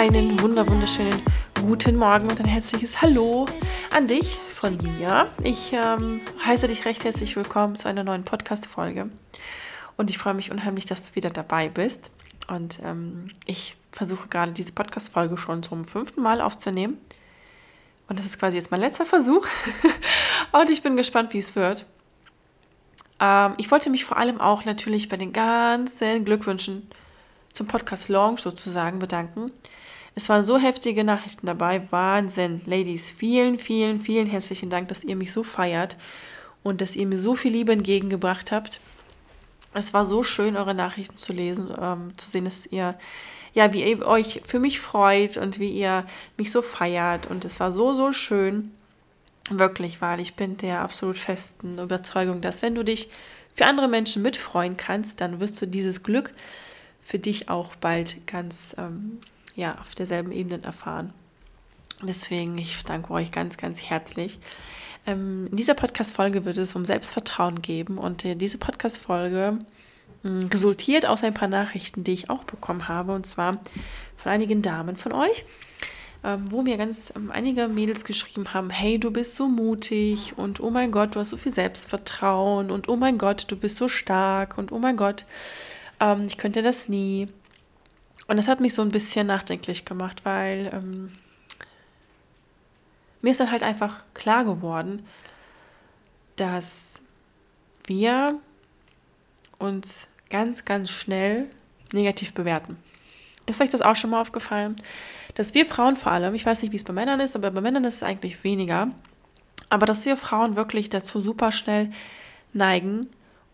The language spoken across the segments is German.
Einen wunder wunderschönen guten Morgen und ein herzliches Hallo an dich von mir. Ich ähm, heiße dich recht herzlich willkommen zu einer neuen Podcast-Folge und ich freue mich unheimlich, dass du wieder dabei bist. Und ähm, ich versuche gerade diese Podcast-Folge schon zum fünften Mal aufzunehmen. Und das ist quasi jetzt mein letzter Versuch. und ich bin gespannt, wie es wird. Ähm, ich wollte mich vor allem auch natürlich bei den ganzen Glückwünschen zum Podcast Launch sozusagen bedanken. Es waren so heftige Nachrichten dabei. Wahnsinn. Ladies, vielen, vielen, vielen herzlichen Dank, dass ihr mich so feiert und dass ihr mir so viel Liebe entgegengebracht habt. Es war so schön, eure Nachrichten zu lesen, ähm, zu sehen, dass ihr, ja, wie ihr euch für mich freut und wie ihr mich so feiert. Und es war so, so schön. Wirklich, weil ich bin der absolut festen Überzeugung, dass wenn du dich für andere Menschen mitfreuen kannst, dann wirst du dieses Glück für dich auch bald ganz ähm, ja, auf derselben Ebene erfahren. Deswegen, ich danke euch ganz, ganz herzlich. Ähm, in dieser Podcast-Folge wird es um Selbstvertrauen geben und äh, diese Podcast-Folge resultiert aus ein paar Nachrichten, die ich auch bekommen habe und zwar von einigen Damen von euch, ähm, wo mir ganz ähm, einige Mädels geschrieben haben: Hey, du bist so mutig und oh mein Gott, du hast so viel Selbstvertrauen und oh mein Gott, du bist so stark und oh mein Gott, ähm, ich könnte das nie. Und das hat mich so ein bisschen nachdenklich gemacht, weil ähm, mir ist dann halt einfach klar geworden, dass wir uns ganz, ganz schnell negativ bewerten. Ist euch das auch schon mal aufgefallen? Dass wir Frauen vor allem, ich weiß nicht, wie es bei Männern ist, aber bei Männern ist es eigentlich weniger, aber dass wir Frauen wirklich dazu super schnell neigen,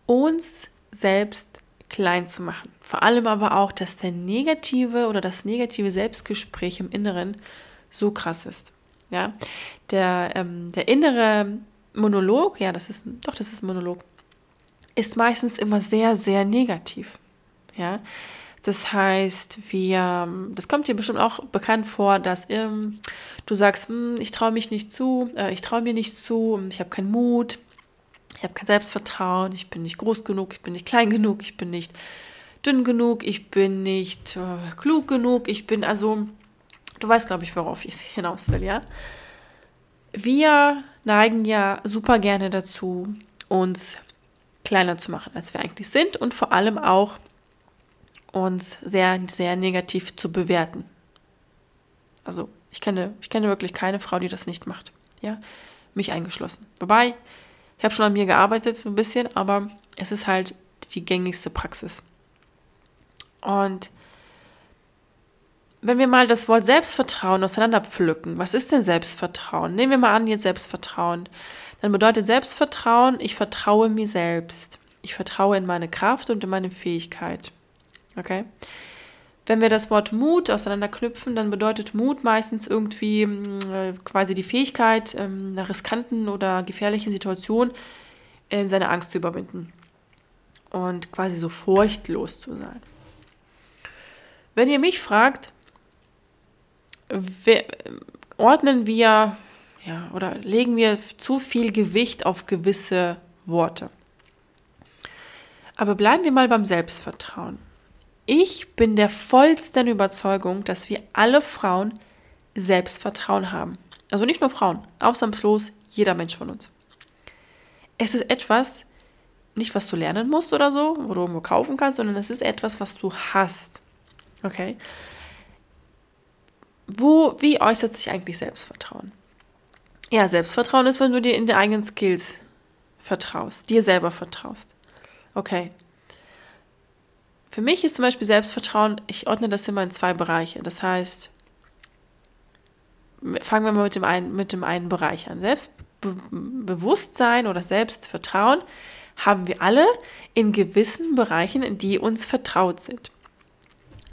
uns selbst klein zu machen. Vor allem aber auch, dass der negative oder das negative Selbstgespräch im Inneren so krass ist. Ja, der, ähm, der innere Monolog, ja, das ist, doch, das ist Monolog, ist meistens immer sehr, sehr negativ. Ja, das heißt, wir, das kommt dir bestimmt auch bekannt vor, dass ähm, du sagst, hm, ich traue mich nicht zu, äh, ich traue mir nicht zu, ich habe keinen Mut, ich habe kein Selbstvertrauen, ich bin nicht groß genug, ich bin nicht klein genug, ich bin nicht dünn genug, ich bin nicht äh, klug genug, ich bin also Du weißt, glaube ich, worauf ich hinaus will, ja? Wir neigen ja super gerne dazu, uns kleiner zu machen, als wir eigentlich sind und vor allem auch uns sehr, sehr negativ zu bewerten. Also ich kenne, ich kenne wirklich keine Frau, die das nicht macht. Ja, mich eingeschlossen. Wobei, ich habe schon an mir gearbeitet, ein bisschen, aber es ist halt die gängigste Praxis. Und wenn wir mal das Wort Selbstvertrauen auseinanderpflücken, was ist denn Selbstvertrauen? Nehmen wir mal an, jetzt Selbstvertrauen. Dann bedeutet Selbstvertrauen, ich vertraue mir selbst. Ich vertraue in meine Kraft und in meine Fähigkeit. Okay? Wenn wir das Wort Mut auseinanderknüpfen, dann bedeutet Mut meistens irgendwie äh, quasi die Fähigkeit, ähm, einer riskanten oder gefährlichen Situation äh, seine Angst zu überwinden. Und quasi so furchtlos zu sein. Wenn ihr mich fragt, ordnen wir ja, oder legen wir zu viel Gewicht auf gewisse Worte. Aber bleiben wir mal beim Selbstvertrauen. Ich bin der vollsten Überzeugung, dass wir alle Frauen Selbstvertrauen haben. Also nicht nur Frauen, ausnahmslos jeder Mensch von uns. Es ist etwas, nicht was du lernen musst oder so, wo du irgendwo kaufen kannst, sondern es ist etwas, was du hast. Okay? wo, wie äußert sich eigentlich Selbstvertrauen? Ja, Selbstvertrauen ist, wenn du dir in die eigenen Skills vertraust, dir selber vertraust. Okay. Für mich ist zum Beispiel Selbstvertrauen, ich ordne das immer in zwei Bereiche. Das heißt, fangen wir mal mit dem einen, mit dem einen Bereich an. Selbstbewusstsein oder Selbstvertrauen haben wir alle in gewissen Bereichen, die uns vertraut sind.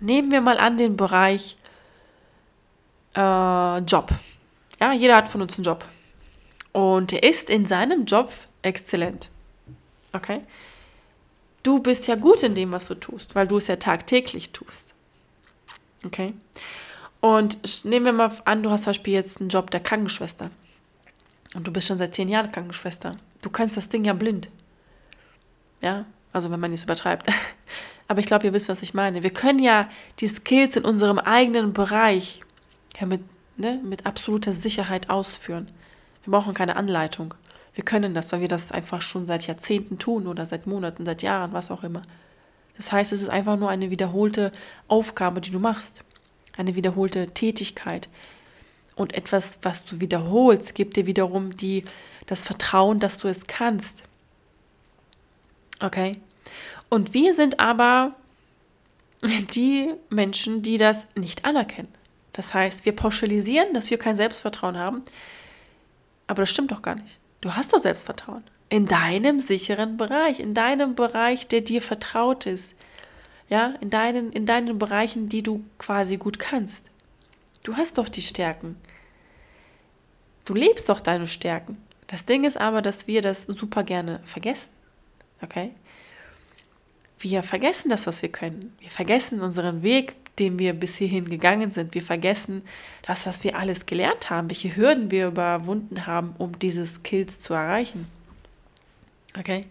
Nehmen wir mal an den Bereich äh, Job. Ja, jeder hat von uns einen Job. Und er ist in seinem Job exzellent. Okay? Du bist ja gut in dem, was du tust, weil du es ja tagtäglich tust. Okay? Und nehmen wir mal an, du hast zum Beispiel jetzt einen Job der Krankenschwester. Und du bist schon seit zehn Jahren Krankenschwester. Du kannst das Ding ja blind. Ja, also wenn man es übertreibt. Aber ich glaube, ihr wisst, was ich meine. Wir können ja die Skills in unserem eigenen Bereich ja mit, ne, mit absoluter Sicherheit ausführen. Wir brauchen keine Anleitung. Wir können das, weil wir das einfach schon seit Jahrzehnten tun oder seit Monaten, seit Jahren, was auch immer. Das heißt, es ist einfach nur eine wiederholte Aufgabe, die du machst. Eine wiederholte Tätigkeit. Und etwas, was du wiederholst, gibt dir wiederum die, das Vertrauen, dass du es kannst. Okay? Und wir sind aber die Menschen, die das nicht anerkennen. Das heißt, wir pauschalisieren, dass wir kein Selbstvertrauen haben. Aber das stimmt doch gar nicht. Du hast doch Selbstvertrauen. In deinem sicheren Bereich, in deinem Bereich, der dir vertraut ist. Ja, in deinen, in deinen Bereichen, die du quasi gut kannst. Du hast doch die Stärken. Du lebst doch deine Stärken. Das Ding ist aber, dass wir das super gerne vergessen. Okay? Wir vergessen das, was wir können. Wir vergessen unseren Weg, den wir bis hierhin gegangen sind. Wir vergessen das, was wir alles gelernt haben, welche Hürden wir überwunden haben, um diese Skills zu erreichen. Okay?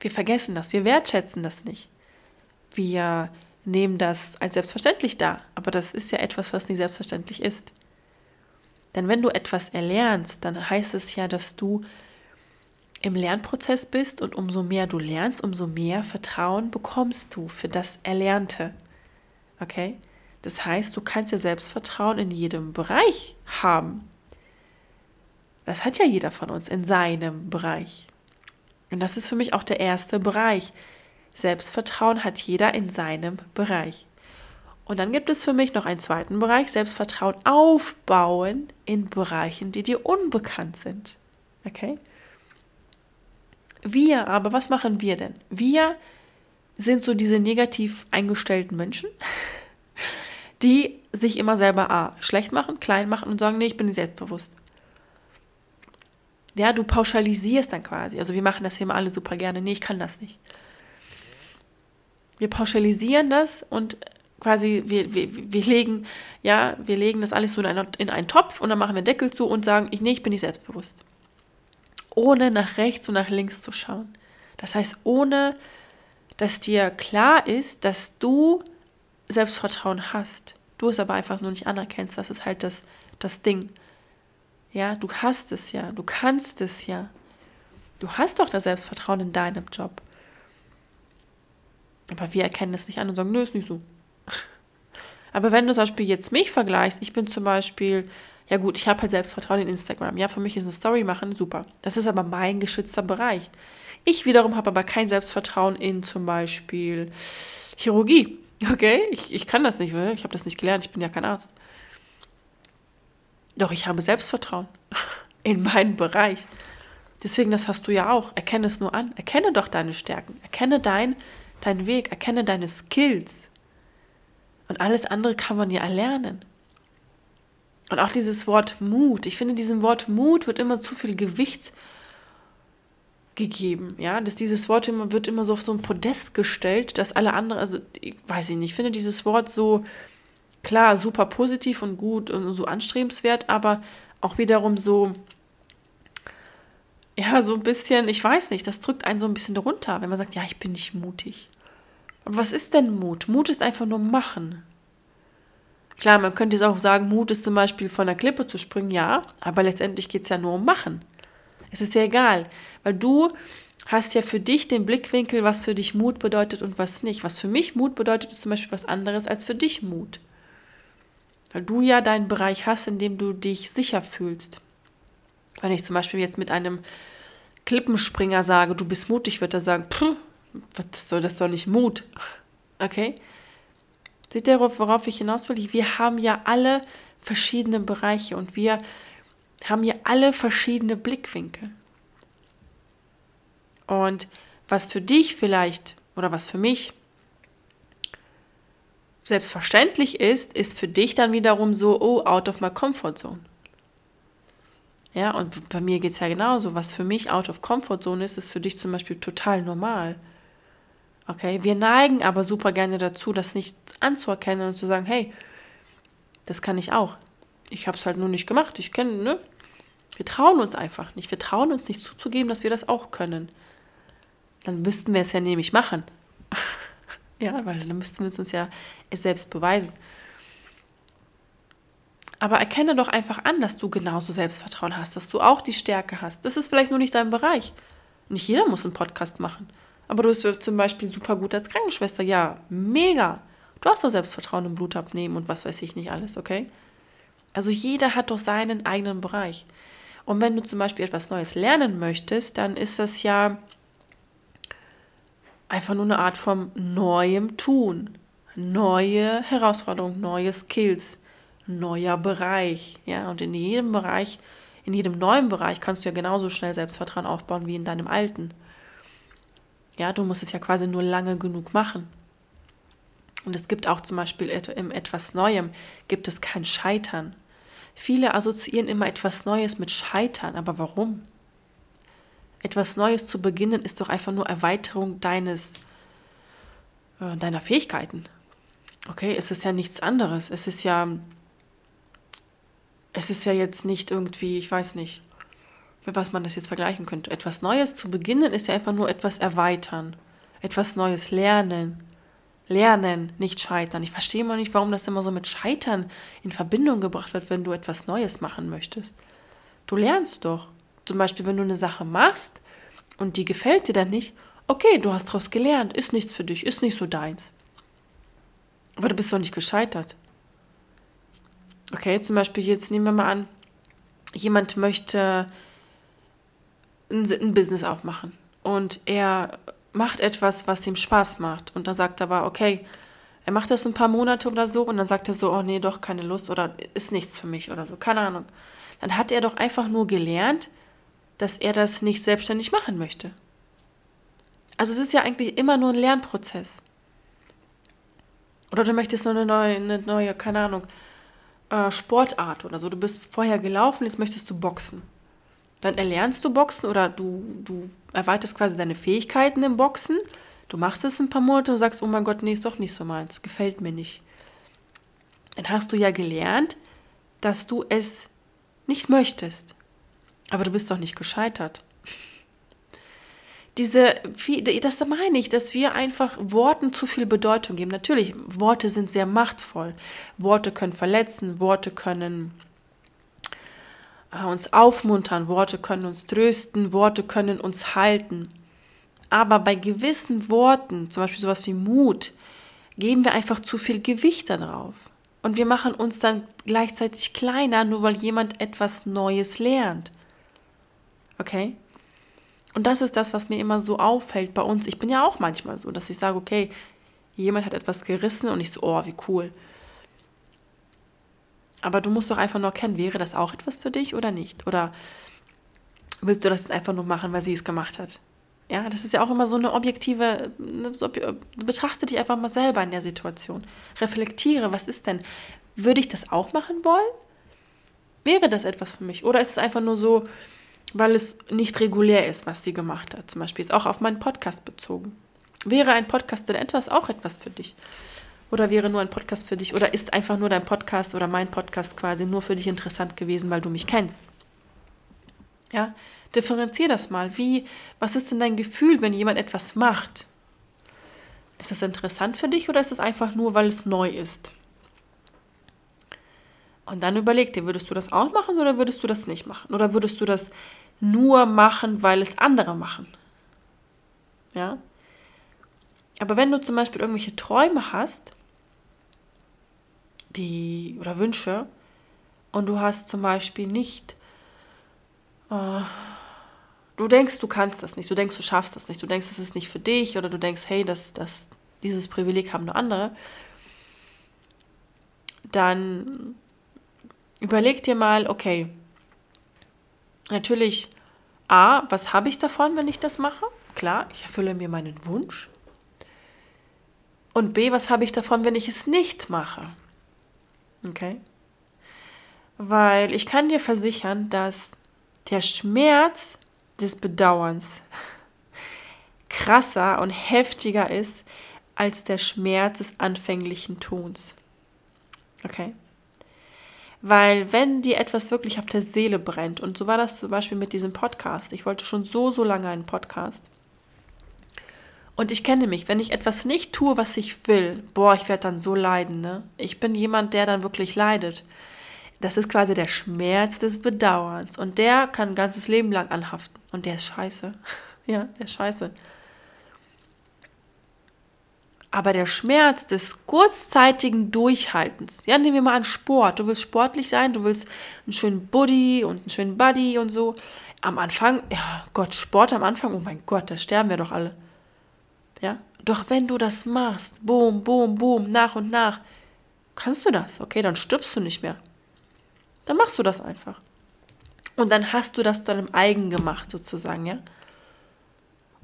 Wir vergessen das, wir wertschätzen das nicht. Wir nehmen das als selbstverständlich dar, aber das ist ja etwas, was nicht selbstverständlich ist. Denn wenn du etwas erlernst, dann heißt es ja, dass du im Lernprozess bist und umso mehr du lernst, umso mehr Vertrauen bekommst du für das Erlernte. Okay? Das heißt, du kannst ja Selbstvertrauen in jedem Bereich haben. Das hat ja jeder von uns in seinem Bereich. Und das ist für mich auch der erste Bereich. Selbstvertrauen hat jeder in seinem Bereich. Und dann gibt es für mich noch einen zweiten Bereich, Selbstvertrauen aufbauen in Bereichen, die dir unbekannt sind. Okay? Wir aber, was machen wir denn? Wir sind so diese negativ eingestellten Menschen, die sich immer selber A, schlecht machen, klein machen und sagen, nee, ich bin nicht selbstbewusst. Ja, du pauschalisierst dann quasi. Also wir machen das hier immer alle super gerne. Nee, ich kann das nicht. Wir pauschalisieren das und quasi wir, wir, wir legen, ja, wir legen das alles so in einen, in einen Topf und dann machen wir Deckel zu und sagen, ich, nee, ich bin nicht selbstbewusst. Ohne nach rechts und nach links zu schauen. Das heißt, ohne dass dir klar ist, dass du Selbstvertrauen hast. Du es aber einfach nur nicht anerkennst. Das ist halt das, das Ding. Ja, du hast es ja. Du kannst es ja. Du hast doch das Selbstvertrauen in deinem Job. Aber wir erkennen das nicht an und sagen, nö, ist nicht so. Aber wenn du zum Beispiel jetzt mich vergleichst, ich bin zum Beispiel, ja gut, ich habe halt Selbstvertrauen in Instagram. Ja, für mich ist eine Story machen super. Das ist aber mein geschützter Bereich. Ich wiederum habe aber kein Selbstvertrauen in zum Beispiel Chirurgie. Okay, ich, ich kann das nicht, ich habe das nicht gelernt, ich bin ja kein Arzt. Doch ich habe Selbstvertrauen in meinem Bereich. Deswegen, das hast du ja auch. Erkenne es nur an. Erkenne doch deine Stärken. Erkenne dein, deinen Weg. Erkenne deine Skills. Und alles andere kann man ja erlernen. Und auch dieses Wort Mut. Ich finde, diesem Wort Mut wird immer zu viel Gewicht gegeben, ja, dass dieses Wort immer wird immer so auf so ein Podest gestellt, dass alle anderen, also ich weiß ich nicht, ich finde dieses Wort so klar super positiv und gut und so anstrebenswert, aber auch wiederum so ja, so ein bisschen, ich weiß nicht, das drückt einen so ein bisschen runter, wenn man sagt, ja, ich bin nicht mutig. Aber was ist denn Mut? Mut ist einfach nur machen. Klar, man könnte jetzt auch sagen, Mut ist zum Beispiel von der Klippe zu springen, ja, aber letztendlich geht es ja nur um Machen. Es ist ja egal, weil du hast ja für dich den Blickwinkel, was für dich Mut bedeutet und was nicht. Was für mich Mut bedeutet, ist zum Beispiel was anderes als für dich Mut. Weil du ja deinen Bereich hast, in dem du dich sicher fühlst. Wenn ich zum Beispiel jetzt mit einem Klippenspringer sage, du bist mutig, wird er sagen, was soll das doch nicht Mut? Okay? Seht ihr, worauf ich hinaus will? Wir haben ja alle verschiedene Bereiche und wir haben hier alle verschiedene Blickwinkel. Und was für dich vielleicht oder was für mich selbstverständlich ist, ist für dich dann wiederum so, oh, out of my comfort zone. Ja, und bei mir geht es ja genauso. Was für mich out of comfort zone ist, ist für dich zum Beispiel total normal. Okay, wir neigen aber super gerne dazu, das nicht anzuerkennen und zu sagen, hey, Das kann ich auch. Ich habe es halt nur nicht gemacht. Ich kenne, ne? Wir trauen uns einfach nicht. Wir trauen uns nicht zuzugeben, dass wir das auch können. Dann müssten wir es ja nämlich machen. ja, weil dann müssten wir es uns ja selbst beweisen. Aber erkenne doch einfach an, dass du genauso Selbstvertrauen hast, dass du auch die Stärke hast. Das ist vielleicht nur nicht dein Bereich. Nicht jeder muss einen Podcast machen. Aber du bist zum Beispiel super gut als Krankenschwester. Ja, mega. Du hast doch Selbstvertrauen im Blutabnehmen und was weiß ich nicht alles, okay? Also jeder hat doch seinen eigenen Bereich. Und wenn du zum Beispiel etwas Neues lernen möchtest, dann ist das ja einfach nur eine Art von neuem Tun. Neue Herausforderungen, neue Skills neuer Bereich. Ja, und in jedem Bereich, in jedem neuen Bereich kannst du ja genauso schnell Selbstvertrauen aufbauen wie in deinem alten. Ja, du musst es ja quasi nur lange genug machen. Und es gibt auch zum Beispiel im etwas Neuem gibt es kein Scheitern. Viele assoziieren immer etwas Neues mit Scheitern, aber warum? Etwas Neues zu beginnen ist doch einfach nur Erweiterung deines, äh, deiner Fähigkeiten. Okay, es ist ja nichts anderes. Es ist ja es ist ja jetzt nicht irgendwie, ich weiß nicht, mit was man das jetzt vergleichen könnte. Etwas Neues zu beginnen ist ja einfach nur etwas erweitern, etwas Neues lernen. Lernen, nicht scheitern. Ich verstehe mal nicht, warum das immer so mit Scheitern in Verbindung gebracht wird, wenn du etwas Neues machen möchtest. Du lernst doch. Zum Beispiel, wenn du eine Sache machst und die gefällt dir dann nicht, okay, du hast daraus gelernt, ist nichts für dich, ist nicht so deins. Aber du bist doch nicht gescheitert. Okay, zum Beispiel jetzt nehmen wir mal an, jemand möchte ein, ein Business aufmachen und er macht etwas, was ihm Spaß macht und dann sagt er aber, okay, er macht das ein paar Monate oder so und dann sagt er so, oh nee, doch keine Lust oder ist nichts für mich oder so, keine Ahnung. Dann hat er doch einfach nur gelernt, dass er das nicht selbstständig machen möchte. Also es ist ja eigentlich immer nur ein Lernprozess. Oder du möchtest nur eine neue, eine neue keine Ahnung, äh, Sportart oder so. Du bist vorher gelaufen, jetzt möchtest du boxen. Dann erlernst du Boxen oder du, du erweiterst quasi deine Fähigkeiten im Boxen. Du machst es ein paar Monate und sagst, oh mein Gott, nee, ist doch nicht so meins, gefällt mir nicht. Dann hast du ja gelernt, dass du es nicht möchtest. Aber du bist doch nicht gescheitert diese, das meine ich, dass wir einfach Worten zu viel Bedeutung geben. Natürlich, Worte sind sehr machtvoll. Worte können verletzen, Worte können uns aufmuntern, Worte können uns trösten, Worte können uns halten. Aber bei gewissen Worten, zum Beispiel sowas wie Mut, geben wir einfach zu viel Gewicht darauf. Und wir machen uns dann gleichzeitig kleiner, nur weil jemand etwas Neues lernt. Okay? Und das ist das, was mir immer so auffällt bei uns. Ich bin ja auch manchmal so, dass ich sage, okay, jemand hat etwas gerissen und ich so, oh, wie cool. Aber du musst doch einfach nur erkennen, wäre das auch etwas für dich oder nicht? Oder willst du das jetzt einfach nur machen, weil sie es gemacht hat? Ja, das ist ja auch immer so eine objektive, so, betrachte dich einfach mal selber in der Situation. Reflektiere, was ist denn? Würde ich das auch machen wollen? Wäre das etwas für mich? Oder ist es einfach nur so, weil es nicht regulär ist, was sie gemacht hat. Zum Beispiel ist auch auf meinen Podcast bezogen. Wäre ein Podcast denn etwas auch etwas für dich? Oder wäre nur ein Podcast für dich? Oder ist einfach nur dein Podcast oder mein Podcast quasi nur für dich interessant gewesen, weil du mich kennst? Ja, differenzier das mal. Wie, was ist denn dein Gefühl, wenn jemand etwas macht? Ist das interessant für dich oder ist es einfach nur, weil es neu ist? Und dann überleg dir, würdest du das auch machen oder würdest du das nicht machen? Oder würdest du das nur machen, weil es andere machen? Ja? Aber wenn du zum Beispiel irgendwelche Träume hast, die oder Wünsche, und du hast zum Beispiel nicht, äh, du denkst, du kannst das nicht, du denkst, du schaffst das nicht, du denkst, das ist nicht für dich, oder du denkst, hey, das, das, dieses Privileg haben nur andere, dann Überleg dir mal, okay, natürlich, A, was habe ich davon, wenn ich das mache? Klar, ich erfülle mir meinen Wunsch. Und B, was habe ich davon, wenn ich es nicht mache? Okay? Weil ich kann dir versichern, dass der Schmerz des Bedauerns krasser und heftiger ist als der Schmerz des anfänglichen Tuns. Okay? Weil wenn dir etwas wirklich auf der Seele brennt, und so war das zum Beispiel mit diesem Podcast, ich wollte schon so, so lange einen Podcast. Und ich kenne mich, wenn ich etwas nicht tue, was ich will, boah, ich werde dann so leiden, ne? Ich bin jemand, der dann wirklich leidet. Das ist quasi der Schmerz des Bedauerns. Und der kann ein ganzes Leben lang anhaften. Und der ist scheiße. ja, der ist scheiße. Aber der Schmerz des kurzzeitigen Durchhaltens, ja, nehmen wir mal an Sport. Du willst sportlich sein, du willst einen schönen Buddy und einen schönen Buddy und so. Am Anfang, ja, Gott, Sport am Anfang, oh mein Gott, da sterben wir doch alle. Ja, doch wenn du das machst, boom, boom, boom, nach und nach, kannst du das, okay, dann stirbst du nicht mehr. Dann machst du das einfach. Und dann hast du das zu deinem eigen gemacht, sozusagen, ja.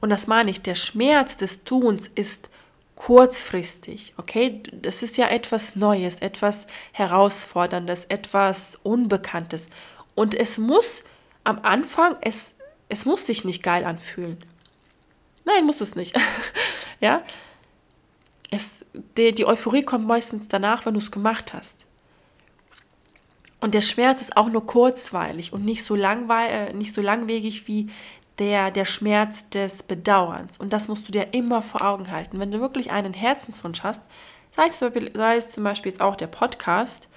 Und das meine ich, der Schmerz des Tuns ist kurzfristig, okay? Das ist ja etwas Neues, etwas Herausforderndes, etwas Unbekanntes. Und es muss am Anfang, es, es muss sich nicht geil anfühlen. Nein, muss es nicht. ja? Es, die, die Euphorie kommt meistens danach, wenn du es gemacht hast. Und der Schmerz ist auch nur kurzweilig und nicht so, langweil, äh, nicht so langwegig wie der, der Schmerz des Bedauerns. Und das musst du dir immer vor Augen halten. Wenn du wirklich einen Herzenswunsch hast, sei es, sei es zum Beispiel jetzt auch der Podcast,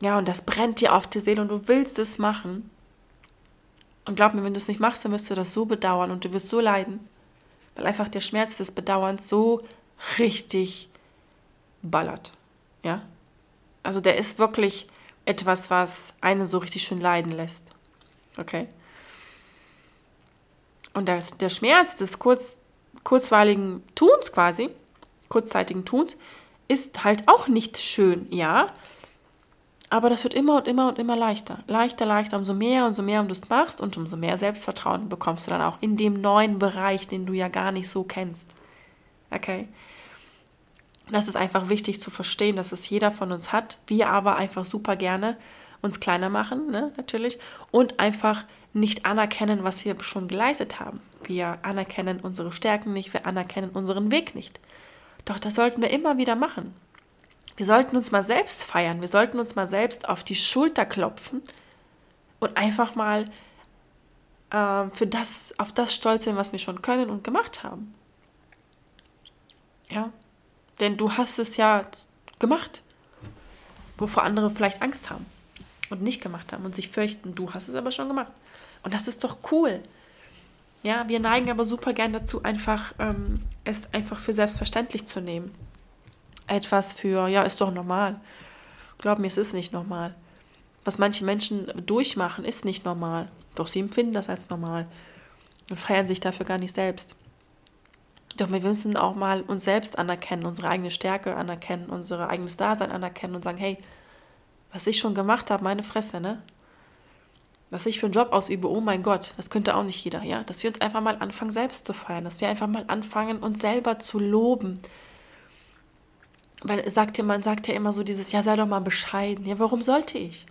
ja, und das brennt dir auf die Seele und du willst es machen. Und glaub mir, wenn du es nicht machst, dann wirst du das so bedauern und du wirst so leiden, weil einfach der Schmerz des Bedauerns so richtig ballert. Ja? Also der ist wirklich etwas, was einen so richtig schön leiden lässt. Okay? Und das, der Schmerz des kurz, kurzweiligen Tuns quasi, kurzzeitigen Tuns, ist halt auch nicht schön, ja. Aber das wird immer und immer und immer leichter. Leichter, leichter, umso mehr und so mehr du es machst und umso mehr Selbstvertrauen bekommst du dann auch in dem neuen Bereich, den du ja gar nicht so kennst. Okay? Das ist einfach wichtig zu verstehen, dass es jeder von uns hat. Wir aber einfach super gerne uns kleiner machen, ne, natürlich, und einfach nicht anerkennen, was wir schon geleistet haben. Wir anerkennen unsere Stärken nicht, wir anerkennen unseren Weg nicht. Doch das sollten wir immer wieder machen. Wir sollten uns mal selbst feiern, wir sollten uns mal selbst auf die Schulter klopfen und einfach mal äh, für das, auf das stolz sein, was wir schon können und gemacht haben. Ja, denn du hast es ja gemacht, wovor andere vielleicht Angst haben und nicht gemacht haben und sich fürchten, du hast es aber schon gemacht. Und das ist doch cool. Ja, wir neigen aber super gern dazu, einfach ähm, es einfach für selbstverständlich zu nehmen. Etwas für, ja, ist doch normal. Glaub mir, es ist nicht normal. Was manche Menschen durchmachen, ist nicht normal. Doch sie empfinden das als normal und feiern sich dafür gar nicht selbst. Doch wir müssen auch mal uns selbst anerkennen, unsere eigene Stärke anerkennen, unser eigenes Dasein anerkennen und sagen, hey, was ich schon gemacht habe, meine Fresse, ne? Was ich für einen Job ausübe, oh mein Gott, das könnte auch nicht jeder, ja? Dass wir uns einfach mal anfangen, selbst zu feiern, dass wir einfach mal anfangen, uns selber zu loben. Weil sagt ja, man sagt ja immer so dieses, ja, sei doch mal bescheiden. Ja, warum sollte ich?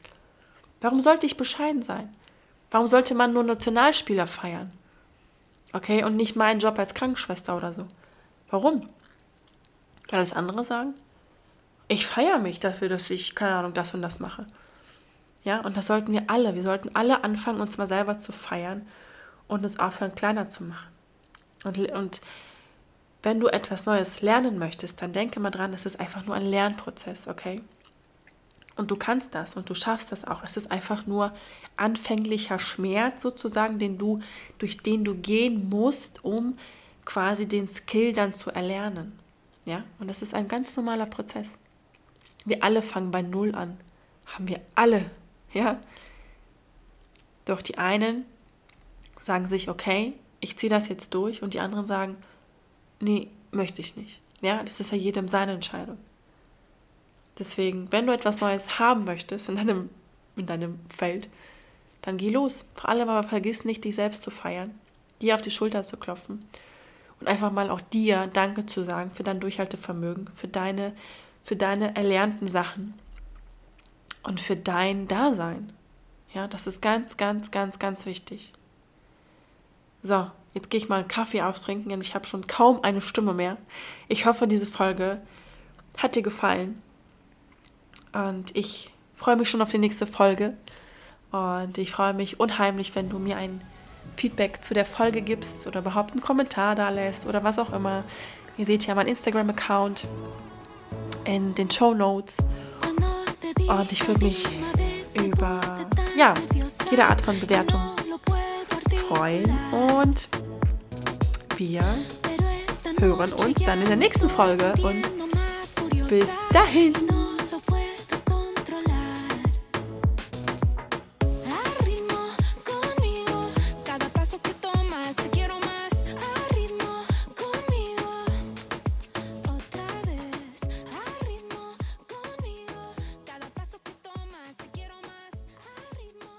Warum sollte ich bescheiden sein? Warum sollte man nur Nationalspieler feiern? Okay, und nicht meinen Job als Krankenschwester oder so. Warum? Weil das andere sagen? ich feiere mich dafür, dass ich, keine Ahnung, das und das mache. Ja, und das sollten wir alle. Wir sollten alle anfangen, uns mal selber zu feiern und uns aufhören, kleiner zu machen. Und, und wenn du etwas Neues lernen möchtest, dann denke mal dran, es ist einfach nur ein Lernprozess, okay? Und du kannst das und du schaffst das auch. Es ist einfach nur anfänglicher Schmerz sozusagen, den du, durch den du gehen musst, um quasi den Skill dann zu erlernen. Ja, und das ist ein ganz normaler Prozess. Wir alle fangen bei Null an. Haben wir alle, ja? Doch die einen sagen sich, okay, ich ziehe das jetzt durch und die anderen sagen, nee, möchte ich nicht. Ja, das ist ja jedem seine Entscheidung. Deswegen, wenn du etwas Neues haben möchtest in deinem, in deinem Feld, dann geh los. Vor allem aber vergiss nicht, dich selbst zu feiern, dir auf die Schulter zu klopfen und einfach mal auch dir Danke zu sagen für dein Durchhaltevermögen, für deine für deine erlernten Sachen und für dein Dasein. Ja, das ist ganz, ganz, ganz, ganz wichtig. So, jetzt gehe ich mal einen Kaffee austrinken, denn ich habe schon kaum eine Stimme mehr. Ich hoffe, diese Folge hat dir gefallen. Und ich freue mich schon auf die nächste Folge. Und ich freue mich unheimlich, wenn du mir ein Feedback zu der Folge gibst oder überhaupt einen Kommentar da lässt oder was auch immer. Ihr seht ja meinen Instagram-Account in den Show Notes. Und ich würde mich über ja, jede Art von Bewertung freuen. Und wir hören uns dann in der nächsten Folge. Und bis dahin.